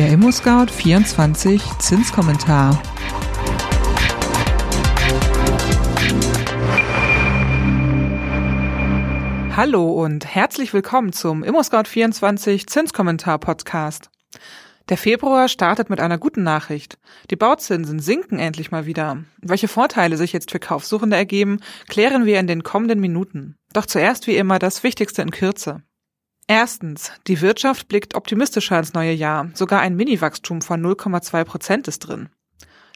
Der ImmoScout 24 Zinskommentar. Hallo und herzlich willkommen zum ImmoScout 24 Zinskommentar Podcast. Der Februar startet mit einer guten Nachricht. Die Bauzinsen sinken endlich mal wieder. Welche Vorteile sich jetzt für Kaufsuchende ergeben, klären wir in den kommenden Minuten. Doch zuerst wie immer das Wichtigste in Kürze. Erstens, die Wirtschaft blickt optimistischer ins neue Jahr. Sogar ein Mini-Wachstum von 0,2 Prozent ist drin.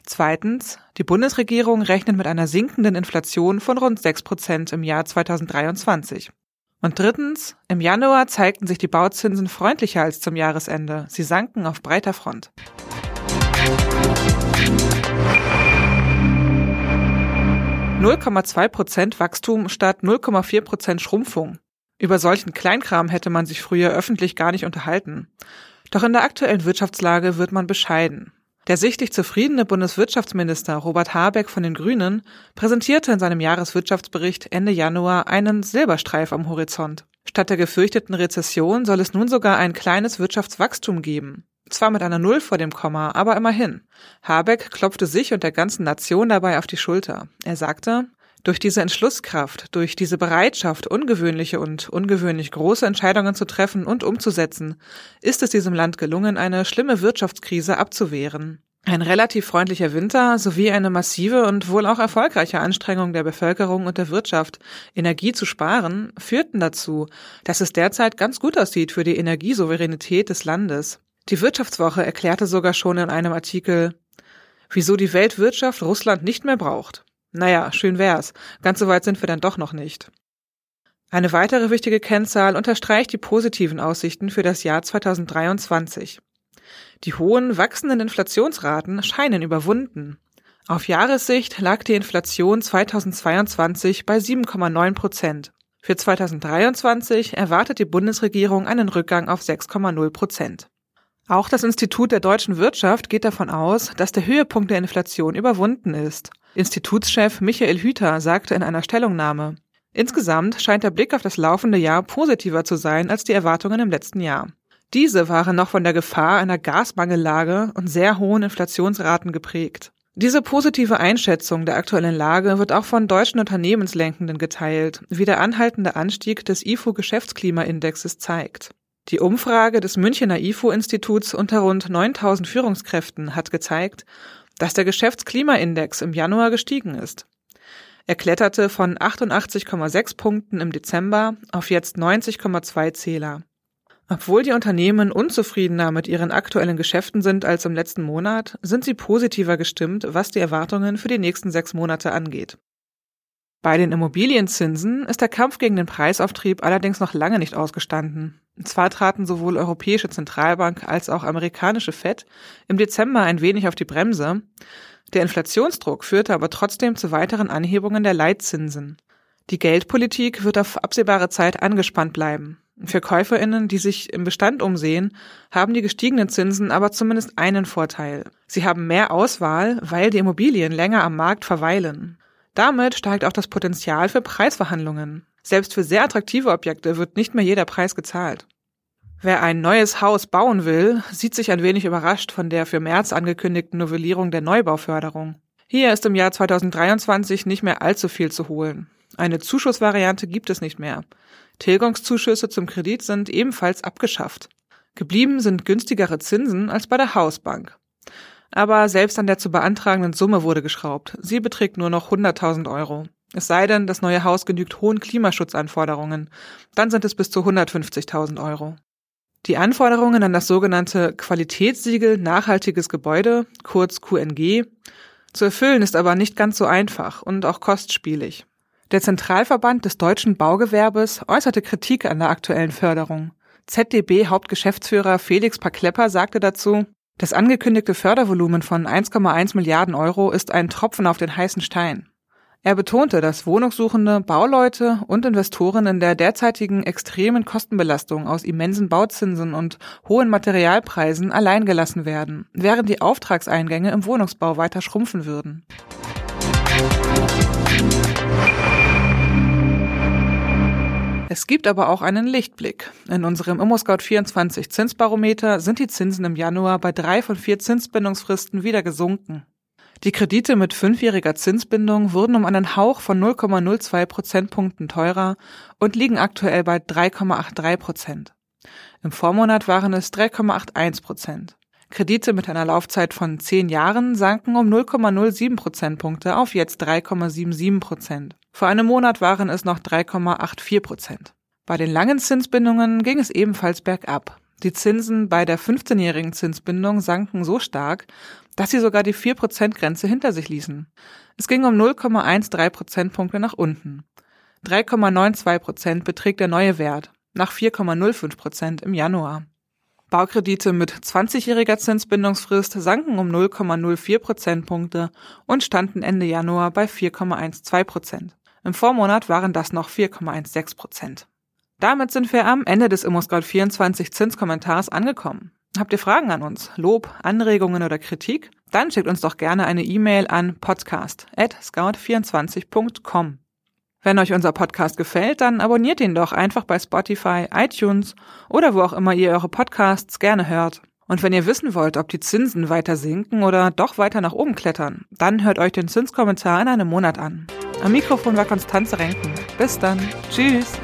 Zweitens, die Bundesregierung rechnet mit einer sinkenden Inflation von rund 6 Prozent im Jahr 2023. Und drittens, im Januar zeigten sich die Bauzinsen freundlicher als zum Jahresende. Sie sanken auf breiter Front. ,2 Prozent Wachstum statt 0,4 Prozent Schrumpfung. Über solchen Kleinkram hätte man sich früher öffentlich gar nicht unterhalten. Doch in der aktuellen Wirtschaftslage wird man bescheiden. Der sichtlich zufriedene Bundeswirtschaftsminister Robert Habeck von den Grünen präsentierte in seinem Jahreswirtschaftsbericht Ende Januar einen Silberstreif am Horizont. Statt der gefürchteten Rezession soll es nun sogar ein kleines Wirtschaftswachstum geben. Zwar mit einer Null vor dem Komma, aber immerhin. Habeck klopfte sich und der ganzen Nation dabei auf die Schulter. Er sagte, durch diese Entschlusskraft, durch diese Bereitschaft, ungewöhnliche und ungewöhnlich große Entscheidungen zu treffen und umzusetzen, ist es diesem Land gelungen, eine schlimme Wirtschaftskrise abzuwehren. Ein relativ freundlicher Winter sowie eine massive und wohl auch erfolgreiche Anstrengung der Bevölkerung und der Wirtschaft, Energie zu sparen, führten dazu, dass es derzeit ganz gut aussieht für die Energiesouveränität des Landes. Die Wirtschaftswoche erklärte sogar schon in einem Artikel, wieso die Weltwirtschaft Russland nicht mehr braucht. Naja, schön wär's. Ganz so weit sind wir dann doch noch nicht. Eine weitere wichtige Kennzahl unterstreicht die positiven Aussichten für das Jahr 2023. Die hohen wachsenden Inflationsraten scheinen überwunden. Auf Jahressicht lag die Inflation 2022 bei 7,9 Prozent. Für 2023 erwartet die Bundesregierung einen Rückgang auf 6,0 Prozent. Auch das Institut der deutschen Wirtschaft geht davon aus, dass der Höhepunkt der Inflation überwunden ist. Institutschef Michael Hüter sagte in einer Stellungnahme, Insgesamt scheint der Blick auf das laufende Jahr positiver zu sein als die Erwartungen im letzten Jahr. Diese waren noch von der Gefahr einer Gasmangellage und sehr hohen Inflationsraten geprägt. Diese positive Einschätzung der aktuellen Lage wird auch von deutschen Unternehmenslenkenden geteilt, wie der anhaltende Anstieg des IFO-Geschäftsklimaindexes zeigt. Die Umfrage des Münchener IFO-Instituts unter rund 9000 Führungskräften hat gezeigt, dass der Geschäftsklimaindex im Januar gestiegen ist. Er kletterte von 88,6 Punkten im Dezember auf jetzt 90,2 Zähler. Obwohl die Unternehmen unzufriedener mit ihren aktuellen Geschäften sind als im letzten Monat, sind sie positiver gestimmt, was die Erwartungen für die nächsten sechs Monate angeht. Bei den Immobilienzinsen ist der Kampf gegen den Preisauftrieb allerdings noch lange nicht ausgestanden. Zwar traten sowohl Europäische Zentralbank als auch amerikanische Fed im Dezember ein wenig auf die Bremse, der Inflationsdruck führte aber trotzdem zu weiteren Anhebungen der Leitzinsen. Die Geldpolitik wird auf absehbare Zeit angespannt bleiben. Für Käuferinnen, die sich im Bestand umsehen, haben die gestiegenen Zinsen aber zumindest einen Vorteil. Sie haben mehr Auswahl, weil die Immobilien länger am Markt verweilen. Damit steigt auch das Potenzial für Preisverhandlungen. Selbst für sehr attraktive Objekte wird nicht mehr jeder Preis gezahlt. Wer ein neues Haus bauen will, sieht sich ein wenig überrascht von der für März angekündigten Novellierung der Neubauförderung. Hier ist im Jahr 2023 nicht mehr allzu viel zu holen. Eine Zuschussvariante gibt es nicht mehr. Tilgungszuschüsse zum Kredit sind ebenfalls abgeschafft. Geblieben sind günstigere Zinsen als bei der Hausbank. Aber selbst an der zu beantragenden Summe wurde geschraubt. Sie beträgt nur noch 100.000 Euro. Es sei denn, das neue Haus genügt hohen Klimaschutzanforderungen. Dann sind es bis zu 150.000 Euro. Die Anforderungen an das sogenannte Qualitätssiegel Nachhaltiges Gebäude, kurz QNG, zu erfüllen ist aber nicht ganz so einfach und auch kostspielig. Der Zentralverband des deutschen Baugewerbes äußerte Kritik an der aktuellen Förderung. ZDB-Hauptgeschäftsführer Felix Paklepper sagte dazu, das angekündigte Fördervolumen von 1,1 Milliarden Euro ist ein Tropfen auf den heißen Stein. Er betonte, dass Wohnungssuchende, Bauleute und Investoren in der derzeitigen extremen Kostenbelastung aus immensen Bauzinsen und hohen Materialpreisen alleingelassen werden, während die Auftragseingänge im Wohnungsbau weiter schrumpfen würden. Es gibt aber auch einen Lichtblick. In unserem ImmoScout24 Zinsbarometer sind die Zinsen im Januar bei drei von vier Zinsbindungsfristen wieder gesunken. Die Kredite mit fünfjähriger Zinsbindung wurden um einen Hauch von 0,02 Prozentpunkten teurer und liegen aktuell bei 3,83 Prozent. Im Vormonat waren es 3,81 Prozent. Kredite mit einer Laufzeit von zehn Jahren sanken um 0,07 Prozentpunkte auf jetzt 3,77 Prozent. Vor einem Monat waren es noch 3,84 Prozent. Bei den langen Zinsbindungen ging es ebenfalls bergab. Die Zinsen bei der 15-jährigen Zinsbindung sanken so stark, dass sie sogar die 4%-Grenze hinter sich ließen. Es ging um 0,13 Prozentpunkte nach unten. 3,92 Prozent beträgt der neue Wert, nach 4,05 Prozent im Januar. Baukredite mit 20-jähriger Zinsbindungsfrist sanken um 0,04 Prozentpunkte und standen Ende Januar bei 4,12 Prozent. Im Vormonat waren das noch 4,16 Prozent. Damit sind wir am Ende des ImmoScout24 Zinskommentars angekommen. Habt ihr Fragen an uns, Lob, Anregungen oder Kritik? Dann schickt uns doch gerne eine E-Mail an podcast@scout24.com. Wenn euch unser Podcast gefällt, dann abonniert ihn doch einfach bei Spotify, iTunes oder wo auch immer ihr eure Podcasts gerne hört. Und wenn ihr wissen wollt, ob die Zinsen weiter sinken oder doch weiter nach oben klettern, dann hört euch den Zinskommentar in einem Monat an. Am Mikrofon war Konstanze Renken. Bis dann. Tschüss.